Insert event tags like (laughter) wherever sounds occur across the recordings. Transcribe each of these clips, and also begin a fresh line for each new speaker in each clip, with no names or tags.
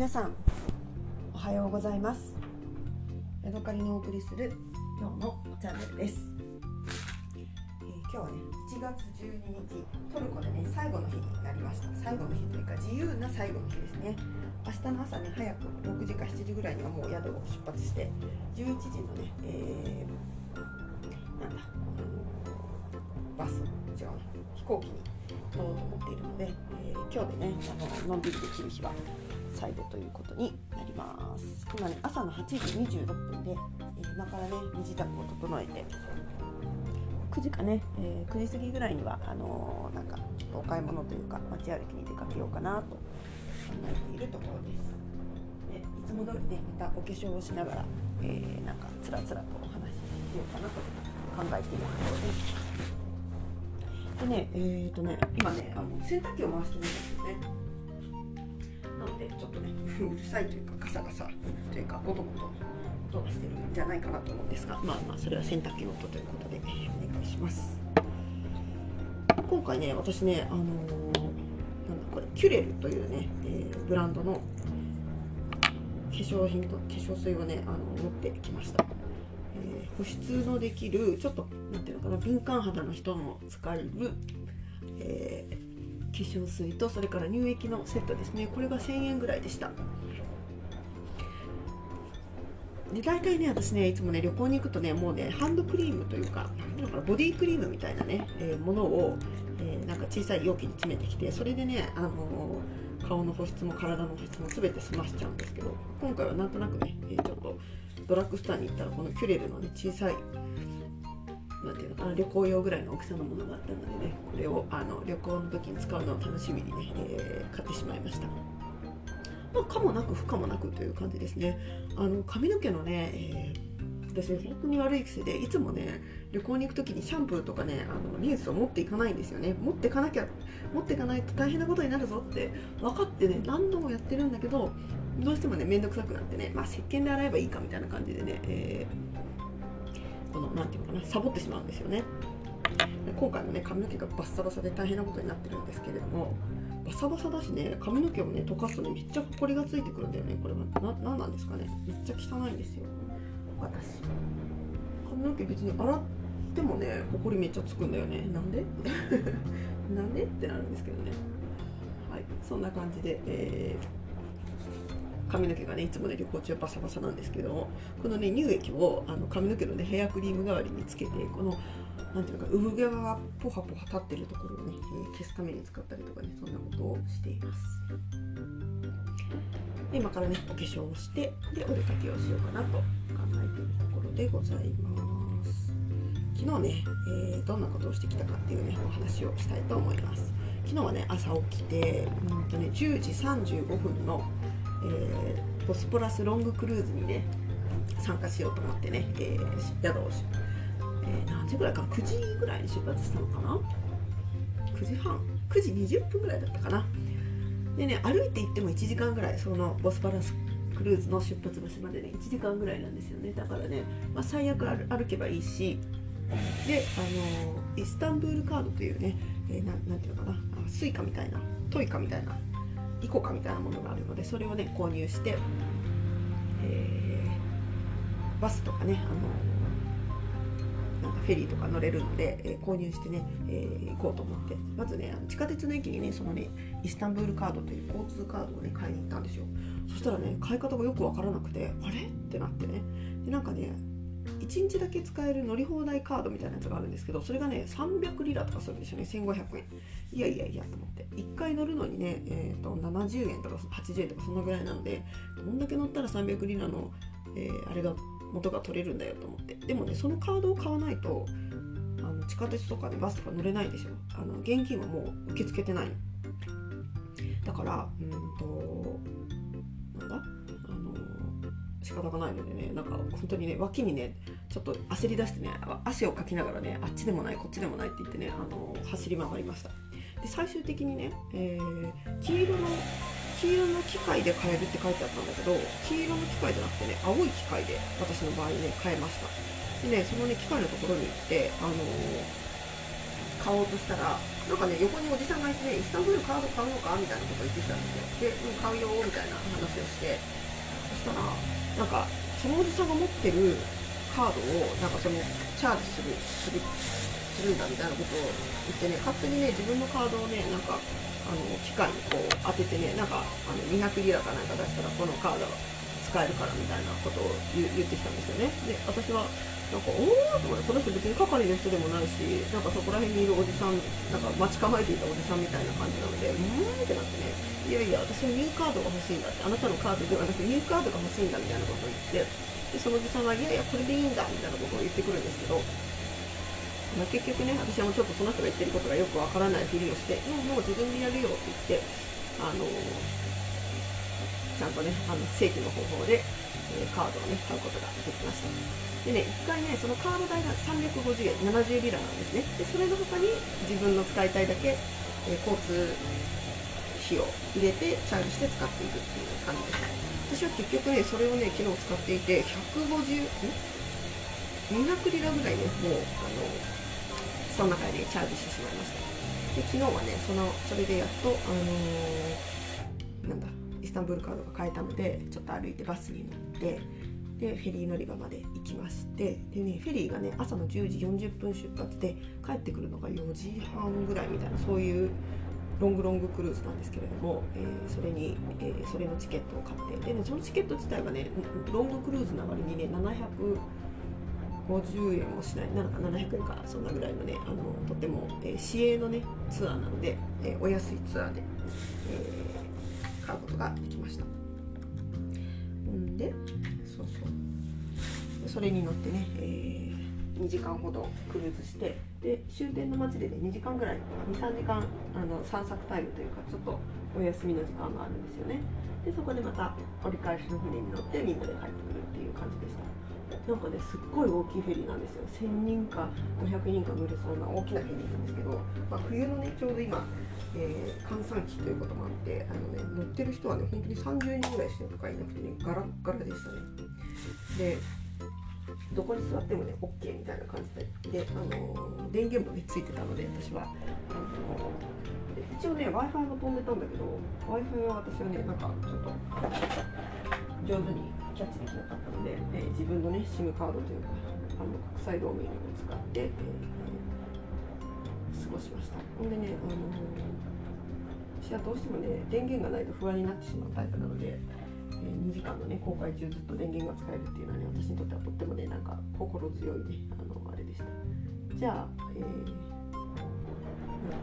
皆さんおはようございます。ヤドカリのお送りする今日のチャンネルです、えー今日はね1月12日トルコでね最後の日になりました。最後の日というか自由な最後の日ですね。明日の朝ね早く6時か7時ぐらいにはもう宿を出発して11時のね、えーなんだあのバス違う飛行機に乗ろうと思っているので、えー今日でねあののんびりできる日は最後ということになります。今ね朝の8時26分で、えー今からね身支度を整えて9時かね、えー9時過ぎぐらいにはあのーなんかちょっとお買い物というか街歩きに出かけようかなと考えているところです。でいつも通りねまたお化粧をしながら、えーなんかつらつらとお話ししようかなと考えているところです。でねえっ、とね今ねあの洗濯機を回してみたんですよね。でちょっとね (laughs) うるさいというかガサガサというかゴトゴト音がしてるんじゃないかなと思うんですがまあまあそれは洗濯機の音ということで、お願いします。今回ね私ねあのーなんだこれキュレルというね、えーブランドの化粧品と化粧水をねあの持ってきました、えー保湿のできるちょっとなんていうのかな敏感肌の人も使える、えー粧水とそれから乳液のセットですね。これが1000円ぐらいでした。で大体ね私ねいつもね旅行に行くとねもうねハンドクリームというかなんていうのかなボディクリームみたいなね、えーものを、えーなんか小さい容器に詰めてきてそれでね、あのー顔の保湿も体の保湿も全て済ましちゃうんですけど今回はなんとなくね、えちょっとドラッグストアに行ったらこのキュレルのね小さいなんていうのかな旅行用ぐらいの大きさのものがあったのでねこれをあの旅行の時に使うのを楽しみにね、えー買ってしまいました。まあ、かもなく不可もなくという感じですね。あの髪の毛のね、えー私本当に悪い癖でいつもね旅行に行く時にシャンプーとかねあのリンスを持っていかないんですよね持っていかなきゃ持っていかないと大変なことになるぞって分かってね何度もやってるんだけどどうしてもね面倒くさくなってねまあ石鹸で洗えばいいかみたいな感じでね、えーこのなんていうのかなサボってしまうんですよね。で今回もね髪の毛がバッサバサで大変なことになってるんですけれどもバサバサだしね髪の毛をね溶かすとねめっちゃホコリがついてくるんだよねこれは。ななんなんですかね。めっちゃ汚いんですよ。私。髪の毛別に洗ってもねホコリめっちゃつくんだよね。なんで？(laughs) なんで？ってなるんですけどね。はいそんな感じで、えー髪の毛がねいつもね旅行中はバサバサなんですけどこのね乳液をあの髪の毛のねヘアクリーム代わりにつけてこのなんていうのか産毛がポハポハ立ってるところをね、え消すために使ったりとかねそんなことをしています。で今からねお化粧をしてでお出かけをしようかなと考えているところでございます。昨日ね、えーどんなことをしてきたかっていうねお話をしたいと思います。昨日はね朝起きてうんとね10時35分の、えーボスポラスロングクルーズにね参加しようと思ってね、えー宿を、えー何時ぐらいか9時ぐらいに出発したのかな？9時半。9時20分ぐらいだったかな？でね歩いて行っても1時間ぐらいそのボスポラスクルーズの出発場所までね1時間ぐらいなんですよね。だからね、まあ、最悪歩けばいいしであのイスタンブールカードというね、えーていうのかな？スイカみたいなトイカみたいなイコカみたいなものがあるのでそれをね購入して、えーバスとかねあのなんかフェリーとか乗れるので、えー購入してね、えー行こうと思って。まずね地下鉄の駅にねそのねイスタンブールカードという交通カードをね買いに行ったんですよ。そしたらね買い方がよくわからなくてあれ？ってなってね。でなんかね1日だけ使える乗り放題カードみたいなやつがあるんですけどそれがね300リラとかするんですよね。1500円。いやいやいやと思って。1回乗るのにね、えー、と70円とか80円とかそのぐらいなのでどんだけ乗ったら300リラの、えーあれが元が取れるんだよと思って。でもねそのカードを買わないとあの地下鉄とかねバスとか乗れないですよ。あの現金はもう受け付けてない。だからうんと仕方がないのでねなんか本当にね脇にねちょっと焦り出してね汗をかきながらねあっちでもないこっちでもないって言ってねあの走り回りました。で最終的にね、えー黄色の黄色の機械で買えるって書いてあったんだけど黄色の機械じゃなくてね青い機械で私の場合ね買えました。でねそのね機械のところに行ってあのー買おうとしたらなんかね横におじさんがいてねイスタンブールカード買うのかみたいなことを言ってきたんですよ。で、うん、買うよみたいな話をして。そしたらなんかそのおじさんが持ってるカードをなんかそのチャージするするするんだみたいなことを言ってね勝手にね自分のカードをねなんかあの機械にこう当ててねなんかあの200リラかなんか出したらこのカードが使えるからみたいなことを言ってきたんですよね。で私はなんかおおと思ってこの人別に係の人でもないしなんかそこら辺にいるおじさんなんか待ち構えていたおじさんみたいな感じなのでうーんってなってねいやいや私はニューカードが欲しいんだってあなたのカードではなくニューカードが欲しいんだみたいなことを言ってでそのおじさんがいやいやこれでいいんだみたいなことを言ってくるんですけどまあ、結局ね、私はもうちょっとその人が言ってることがよくわからないふりをして、もうもう自分でやるよって言って、あのちゃんとね、あの正規の方法で、えー、カードをね、買うことができました。でね、1回ね、そのカード代が350円、70リラなんですね。で、それの他に自分の使いたいだけ、えー、交通費を入れて、チャージして使っていくっていう感じです。私は結局ね、それをね、昨日使っていて、150、ん ?200 リラぐらいね、もう、あの、その中でねチャージしてしまいましたで昨日はねそのそれでやっとあのー、なんだイスタンブールカードが買えたのでちょっと歩いてバスに乗ってでフェリー乗り場まで行きましてでねフェリーがね朝の10時40分出発で帰ってくるのが4時半ぐらいみたいなそういうロングロングクルーズなんですけれども、えー、それに、えー、それのチケットを買ってでねそのチケット自体はねロングクルーズな割にね750円もしないなんか700円かそんなぐらいのねあのとても、えー、市営のねツアーなので、えー、お安いツアーで、えー、買うことができました。んでそれに乗ってね、えー、2時間ほどクルーズしてで終点の街でね2時間ぐらい23時間あの散策タイムというかちょっとお休みの時間があるんですよね。でそこでまた折り返しの船に乗ってみんなで帰ってくるっていう感じでした。なんかねすっごい大きいフェリーなんですよ。1000人か500人か乗れそうな大きなフェリーなんですけど、まあ、冬のねちょうど今、えー、閑散期ということもあってあの、ね、乗ってる人はね本当に30人ぐらいしかいなくてねガラッガラでしたね。でどこに座ってもね OK みたいな感じで。で、あのー、電源もねついてたので私は。あのー、一応ね w i f i も飛んでたんだけど w i f i は私はねなんかちょっと上手にキャッチできなかったので、えー、自分のね SIM カードというかあの国際ローミングを使って、えー、過ごしました。ほんでね、あのー、私はどうしてもね電源がないと不安になってしまうタイプなので、え2時間のね公開中ずっと電源が使えるっていうのはね私にとってはとってもねなんか心強いねあのあれでした。じゃあ、えー、な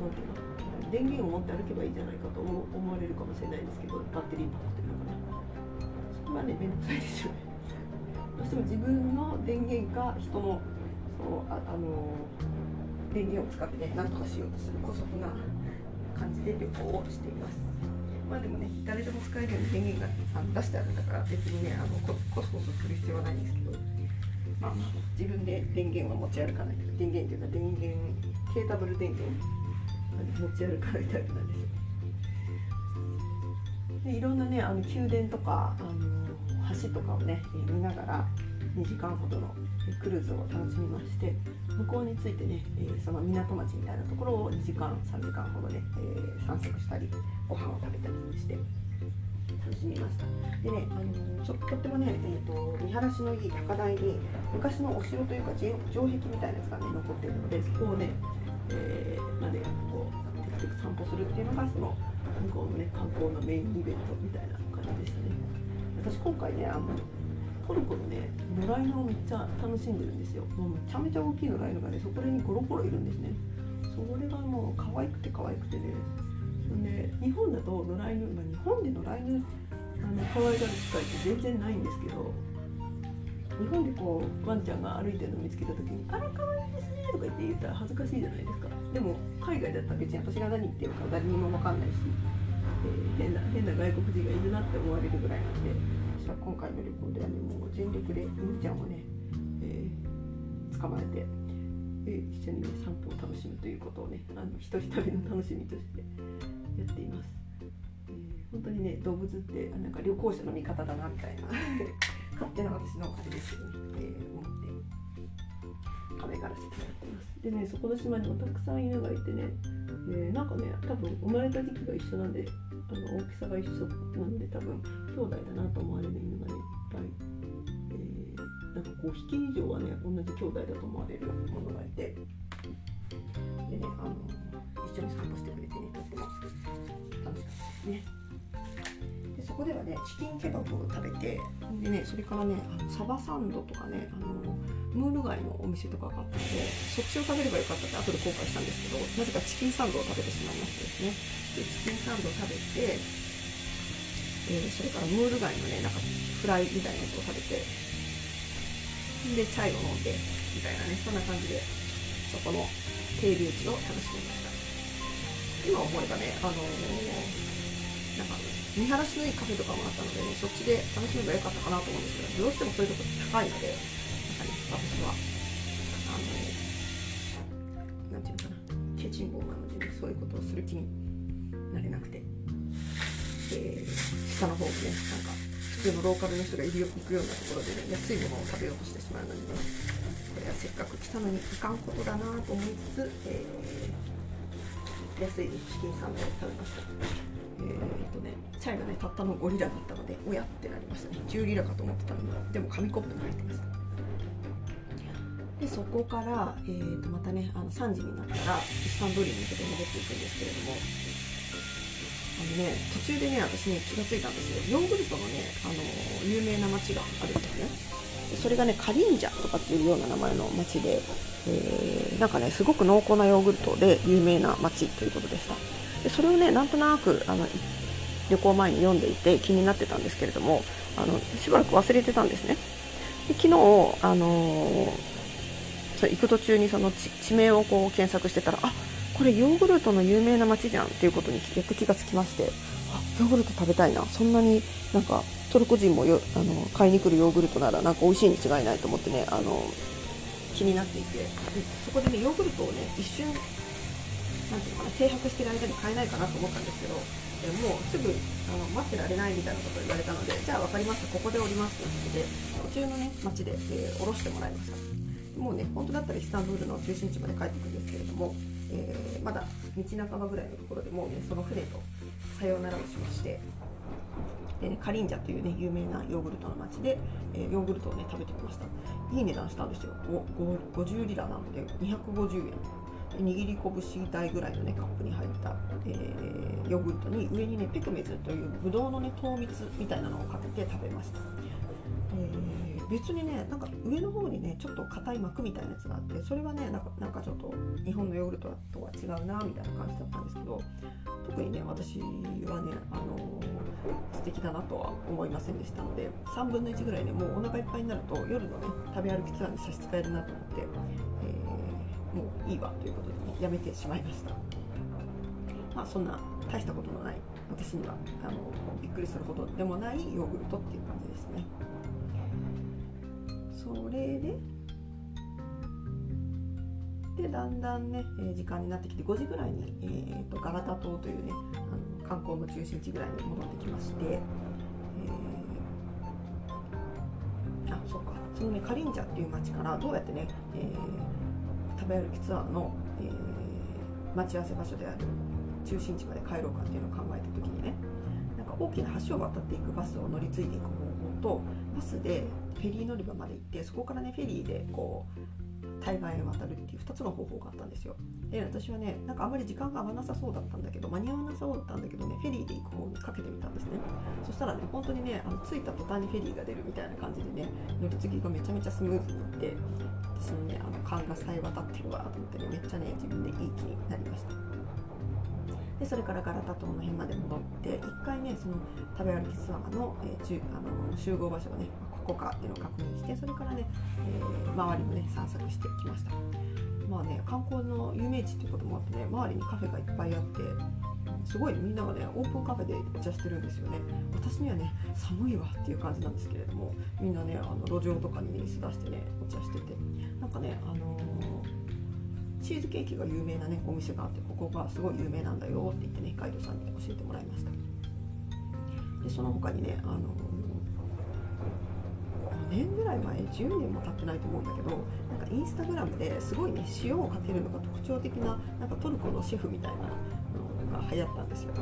んていうの電源を持って歩けばいいじゃないかと思われるかもしれないんですけどバッテリーパックというのかな。まあね面倒くさいですよね。(laughs) どうしても自分の電源か人のそうああの電源を使ってね何とかしようとする姑息な感じで旅行をしています。まあでもね誰でも使えるように電源があの出してあるんだから別にねあのココソコソする必要はないんですけどまあ自分で電源は持ち歩かない電源というか電源ケータブル電源持ち歩かないタイプなんですよ。でいろんなねあの宮殿とかあの橋とかをね見ながら2時間ほどのクルーズを楽しみまして向こうについてねえその港町みたいなところを2時間3時間ほどね、え散策したりご飯を食べたりして楽しみました。でね、あのちょとってもね、えーと、見晴らしのいい高台に昔のお城というか城壁みたいなやつがね残ってるのでそこをね、えー、までこうテクテク散歩するっていうのがその向こうのね観光のメインイベントみたいな感じでしたね。私今回ねあのトルコのね野良犬をめっちゃ楽しんでるんですよ。もうめちゃめちゃ大きい野良犬がねそこにゴロゴロいるんですね。それがもう可愛くて可愛くてね。で日本だと野良犬、まあ、日本で野良犬あの可愛がる機会って全然ないんですけど日本でこうワンちゃんが歩いてるのを見つけた時に「あれ可愛いですね」とか言って言ったら恥ずかしいじゃないですか。でも海外だったら別に私が何言ってるか誰にも分かんないし、えー、変な変な外国人がいるなって思われるぐらいなんで私は今回の旅行ではねもう全力で犬ちゃんをね、えー、捕まえて、えー、一緒にね散歩を楽しむということをねあの一人旅の楽しみとしてやっています、えー、本当にね動物ってなんか旅行者の味方だなみたいな。勝手な私のあれですけどね、えー、思って可愛がらせてもらってます。でねそこの島にもたくさん犬がいてねでなんかね多分生まれた時期が一緒なんであの大きさが一緒なんで多分兄弟だなと思われる犬がねいっぱい、えー、なんか5匹以上はね同じ兄弟だと思われるものがいてでねあの一緒に散歩してくれてねとっても楽しかったですね。そこではねチキンケバブを食べてでねそれからねあのサバサンドとかねあのムール貝のお店とかがあったのでそっちを食べればよかったって後で後悔したんですけどなぜかチキンサンドを食べてしまいましてですね。でチキンサンドを食べて、えー、それからムール貝のねなんかフライみたいなやつを食べてでチャイを飲んでみたいなねそんな感じでそこの停留地を楽しみました。今思えばねあのー、なんか見晴らしのいいカフェとかもあったのでねそっちで楽しめばよかったかなと思うんですけどどうしてもそういうとこ高いので私はあのなんていうのかなケチンボなので、ね、そういうことをする気になれなくて、えー、下の方もねなんか普通のローカルの人がいるよ行くようなところでね安いものを食べようとしてしまうのでねこれはせっかく来たのにいかんことだなと思いつつ、えー、安いチキンサンドを食べました。えーとね、チャイがねたったの5リラだったので親ってなりました。ね10リラかと思ってたのにでも紙コップに入ってました。でそこから、えー、とまたねあの3時になったらイスタンブールに向けて戻っていくんですけれどもあのね途中でね私ね気が付いたんですよ。ヨーグルトのねあの有名な町があるんですね。それがねカリンジャとかっていうような名前の町で、えー、なんかねすごく濃厚なヨーグルトで有名な町ということでした。でそれをねなんとなくあの旅行前に読んでいて気になってたんですけれどもあのしばらく忘れてたんですね。で昨日あのー行く途中にその地名をこう検索してたらあこれヨーグルトの有名な街じゃんっていうことにやっと気がつきましてあヨーグルト食べたいなそんなになんかトルコ人もよあの買いに来るヨーグルトならなんか美味しいに違いないと思ってねあの気になっていて。そこでねヨーグルトをね一瞬なんていうのかな停泊してる間に買えないかなと思ったんですけどでもうすぐあの待ってられないみたいなことを言われたのでじゃあ分かりましたここで降りますということで途中のね街で、えー、降ろしてもらいました。もうね本当だったらイスタンブールの中心地まで帰ってくるんですけれども、えー、まだ道半ばぐらいのところでもうねその船とさようならをしましてで、ね、カリンジャというね有名なヨーグルトの町で、えー、ヨーグルトをね食べてきました。いい値段したんですよ。50リラなので250円。握り拳大ぐらいのねカップに入った、えー、ヨーグルトに上にねピクメズというブドウのね糖蜜みたいなのをかけて食べました、えー別にねなんか上の方にねちょっと硬い膜みたいなやつがあってそれはねなんかなんかちょっと日本のヨーグルトとは違うなみたいな感じだったんですけど特にね私はねあのー、素敵だなとは思いませんでしたので3分の1ぐらいねもうお腹いっぱいになると夜のね食べ歩きツアーに差し支えるなと思って、えー、いいわということで、ね、やめてしまいました。まあそんな大したことのない。私にはあのびっくりするほどでもないヨーグルトっていう感じですね。それででだんだんね、え、時間になってきて5時ぐらいに、えーと、ガラタ島というねあの観光の中心地ぐらいに戻ってきまして、えー、あそうか。そのねカリンジャっていう町からどうやってね、えー、食べ歩きツアーの、えー、待ち合わせ場所である中心地まで帰ろうかっていうのを考えた時にねなんか大きな橋を渡っていくバスを乗り継いでいく方法とバスでフェリー乗り場まで行ってそこからねフェリーでこう対岸へ渡るっていう2つの方法があったんですよ。で私はねなんかあんまり時間が合わなさそうだったんだけど間に合わなさそうだったんだけどねフェリーで行く方にかけてみたんですね。そしたらね本当にねあの着いた途端にフェリーが出るみたいな感じでね乗り継ぎがめちゃめちゃスムーズにいって私のねあの勘がさえ渡ってるわと思ってねめっちゃね自分でいい気になりました。でそれからガラタ島の辺まで戻って1回ねその食べ歩きツアーの,、えー、あの集合場所をねこかっていうのを確認してそれからね、えー、周りもね散策してきました。まあね観光の有名地っていうこともあってね周りにカフェがいっぱいあってすごいみんながねオープンカフェでお茶してるんですよね。私にはね寒いわっていう感じなんですけれどもみんなねあの路上とかにね椅子出してねお茶してて。なんかねあのー、チーズケーキが有名なねお店があってここがすごい有名なんだよって言ってねガイドさんに教えてもらいました。でその他にねあの年ぐらい前10年も経ってないと思うんだけどなんかインスタグラムですごいね塩をかけるのが特徴的ななんかトルコのシェフみたいなのが流行ったんですよ。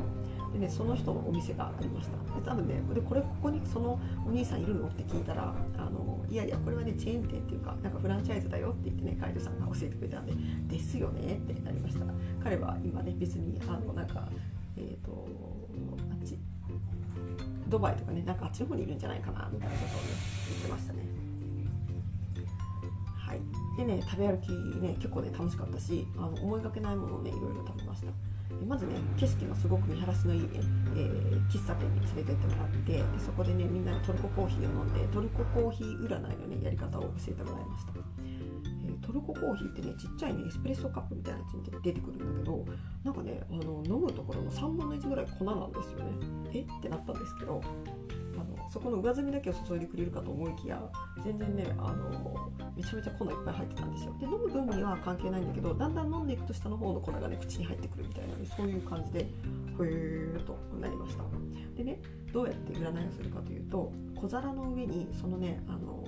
でね、その人のお店がありましたで多分ねでこれここにそのお兄さんいるのって聞いたらあのいやいやこれはねチェーン店っていうかなんかフランチャイズだよって言ってねガイドさんが教えてくれたんでですよねってなりました彼は今ね別にあのなんかえっ、ー、とドバイとかねなんかあっちの方にいるんじゃないかなみたいなことをね言ってましたね。はい。でね食べ歩きね結構ね楽しかったしあの思いがけないものをねいろいろ食べました。まずね景色のすごく見晴らしのいいね、えー、喫茶店に連れてってもらってでそこでねみんなでトルココーヒーを飲んでトルココーヒー占いのねやり方を教えてもらいました、トルココーヒーってねちっちゃいねエスプレッソカップみたいなやつに出てくるんだけどなんかねあの飲むところの3分の1ぐらい粉なんですよね。え？ってなったんですけどあのそこの上澄みだけを注いでくれるかと思いきや全然ねあのめちゃめちゃ粉いっぱい入ってたんですよ。で飲む分には関係ないんだけどだんだん飲んでいくと下の方の粉がね口に入ってくるみたいな、ね、そういう感じでへえとなりました。でねどうやって占いをするかというと小皿の上にそのねあの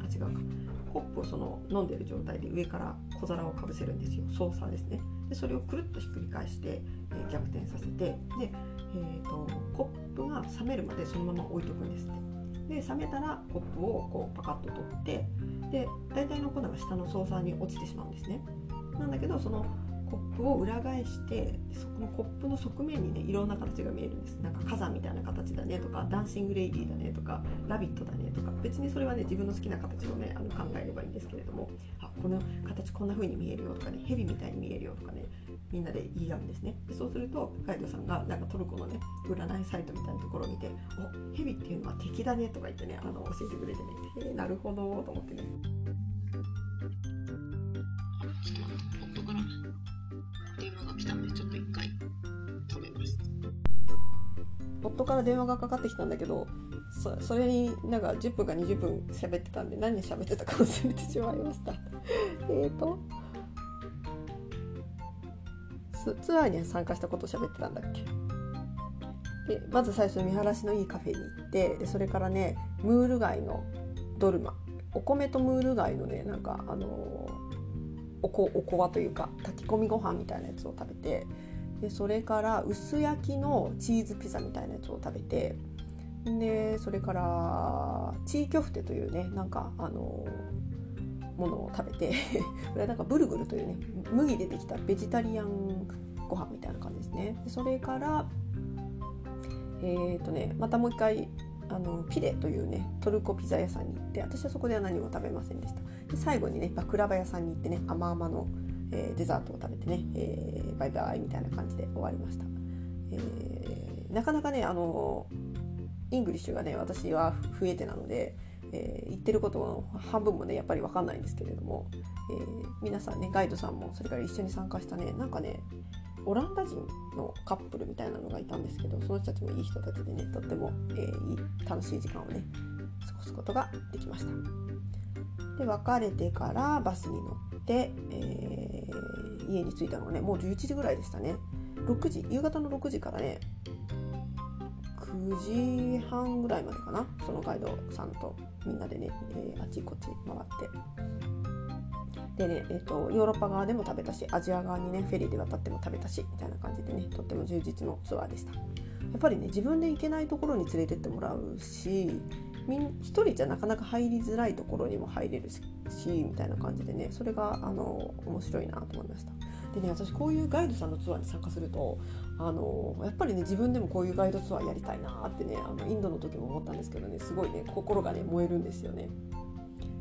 あ違うか。コップをその飲んでる状態で上から小皿をかぶせるんですよ。ソーサーですね。でそれをくるっとひっくり返して、えー、逆転させてで、えーと、コップが冷めるまでそのまま置いとくんですって。で冷めたらコップをこうパカッと取ってで大体の粉が下のソーサーに落ちてしまうんですね。なんだけどそのコップを裏返してそこのコップの側面にねいろんな形が見えるんです。なんか火山みたいな形だねとかダンシングレイディーだねとかラビットだねとか。別にそれはね自分の好きな形をねあの考えればいいんですけれどもあこの形こんな風に見えるよとかね蛇みたいに見えるよとかねみんなで言い合うんですね。でそうするとガイドさんがなんかトルコのね占いサイトみたいなところを見て「お蛇っていうのは敵だね」とか言ってねあの教えてくれてね「え、なるほど」と思ってね。が来たんでちょっと一回止めます。夫から電話がかかってきたんだけどそそれになんか10分か20分喋ってたんで何で喋ってたか忘れてしまいました。(laughs) えっとツアーに参加したことを喋ってたんだっけ？でまず最初見晴らしのいいカフェに行ってでそれからねムール貝のドルマ。お米とムール貝のねなんかあのおこおこわというか炊き込みご飯みたいなやつを食べてでそれから薄焼きのチーズピザみたいなやつを食べてでそれからチーキョフテというねなんかあのものを食べて (laughs) これはなんかブルグルというね麦でできたベジタリアンご飯みたいな感じですね。でそれからえっ、ー、とねまたもう一回あのピレというねトルコピザ屋さんに行って私はそこでは何も食べませんでした。で最後にねバクラバ屋さんに行ってね甘々の、えー、デザートを食べてね、えー、バイバイみたいな感じで終わりました、えー、なかなかねあの English がね私は不得手なのでえー、言ってることの半分もねやっぱり分かんないんですけれども、えー、皆さんねガイドさんもそれから一緒に参加したねなんかねオランダ人のカップルみたいなのがいたんですけどその人たちもいい人たちでねとっても、えー、いい楽しい時間をね過ごすことができました。で別れてからバスに乗って、えー、家に着いたのがねもう11時ぐらいでしたね。6時夕方の6時からね9時半ぐらいまでかなそのガイドさんとみんなでね、えー、あっちこっち回って。でね、えーと、ヨーロッパ側でも食べたしアジア側にねフェリーで渡っても食べたしみたいな感じでねとっても充実のツアーでした。やっぱりね自分で行けないところに連れてってもらうし一人じゃなかなか入りづらいところにも入れるしみたいな感じでねそれがあの面白いなと思いました。でね私こういうガイドさんのツアーに参加するとあのやっぱりね自分でもこういうガイドツアーやりたいなってねあのインドの時も思ったんですけどねすごいね心がね燃えるんですよね。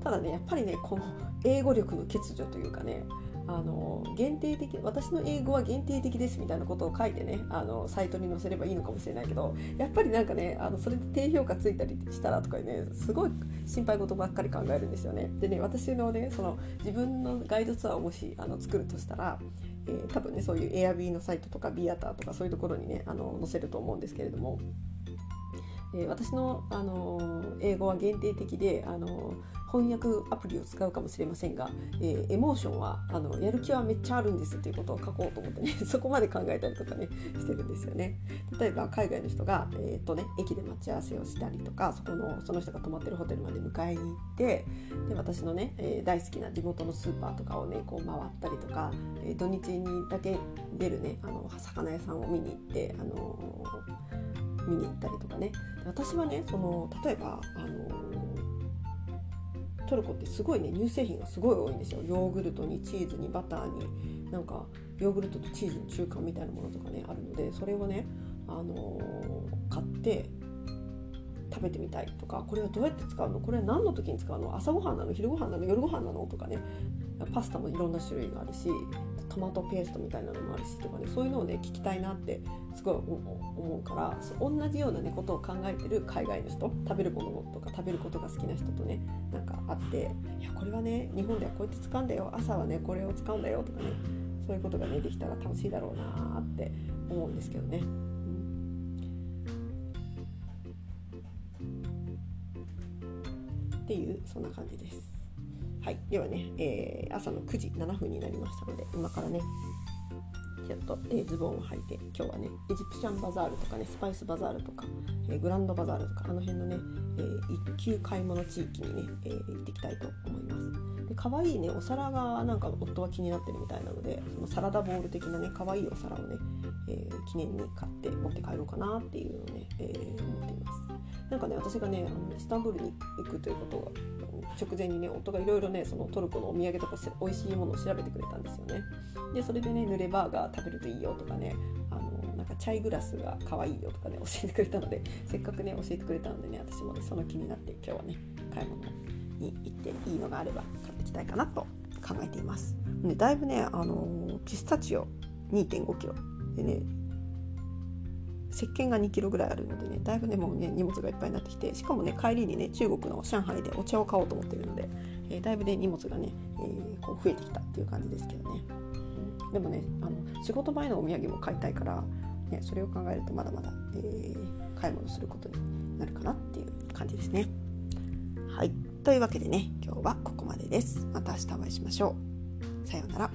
ただねやっぱりねこの英語力の欠如というかねあの限定的私の英語は限定的ですみたいなことを書いてねあのサイトに載せればいいのかもしれないけどやっぱりなんかねあのそれで低評価ついたりしたらとかねすごい心配事ばっかり考えるんですよね。でね私のねその自分のガイドツアーをもしあの作るとしたら、えー、多分ねそういう Airb のサイトとかビアターとかそういうところにねあの載せると思うんですけれどもえー、私の、あの英語は限定的で、あの翻訳アプリを使うかもしれませんが、えー、エモーションはあのやる気はめっちゃあるんですっていうことを (laughs) 書こうと思ってね (laughs) そこまで考えたりとかねしてるんですよね。例えば海外の人が、えーとね、駅で待ち合わせをしたりとかそこのその人が泊まってるホテルまで迎えに行ってで私のね、えー、大好きな地元のスーパーとかをねこう回ったりとか、えー、土日にだけ出るねあの魚屋さんを見に行って、あのー、見に行ったりとかね私はねその例えば、あのトルコってすごいね乳製品がすごい多いんですよ。ヨーグルトにチーズにバターになんかヨーグルトとチーズの中間みたいなものとかねあるのでそれをね、あのー、買って食べてみたいとかこれはどうやって使うの？これは何の時に使うの？朝ごはんなの？昼ごはんなの？夜ごはんなの？とかね。パスタもいろんな種類があるしトマトペーストみたいなのもあるしとかねそういうのをね聞きたいなってすごい思うから同じような、ね、ことを考えてる海外の人食べるものとか食べることが好きな人とねなんかあっていやこれはね日本ではこうやって使うんだよ朝はねこれを使うんだよとかねそういうことがねできたら楽しいだろうなって思うんですけどね。っていうそんな感じです。はい、ではね、えー、朝の9時7分になりましたので今からねちょっと、えー、ズボンを履いて今日はねエジプシャンバザールとかねスパイスバザールとか、えー、グランドバザールとかあの辺のね、えー、一級買い物地域にね、えー、行ってきたいと思います。で可愛いねお皿がなんか夫は気になってるみたいなのでそのサラダボウル的なね可愛いお皿をね、え記念に買って持って帰ろうかなっていうのをね、え思っています。なんかね私がねあのイスタンブールに行くということが直前にね夫がいろいろねそのトルコのお土産とか美味しいものを調べてくれたんですよね。でそれでね濡れバーガー食べるといいよとかねあのなんかチャイグラスが可愛いよとかね (laughs) 教えてくれたのでせっかくね教えてくれたのでね私もねその気になって今日はね買い物に行っていいのがあれば買っていきたいかなと考えています、ね、だいぶねあのピスタチオ2 5キロでね石鹸が2キロぐらいあるのでねだいぶねもうね荷物がいっぱいになってきてしかもね帰りにね中国の上海でお茶を買おうと思ってるので、えー、だいぶね荷物がね、えー、こう増えてきたっていう感じですけどね、うん、でもねあの仕事前のお土産も買いたいから、ね、それを考えるとまだまだ、えー、買い物することになるかなっていう感じですね。はい。というわけでね今日はここまでです。また明日お会いしましょう。さようなら。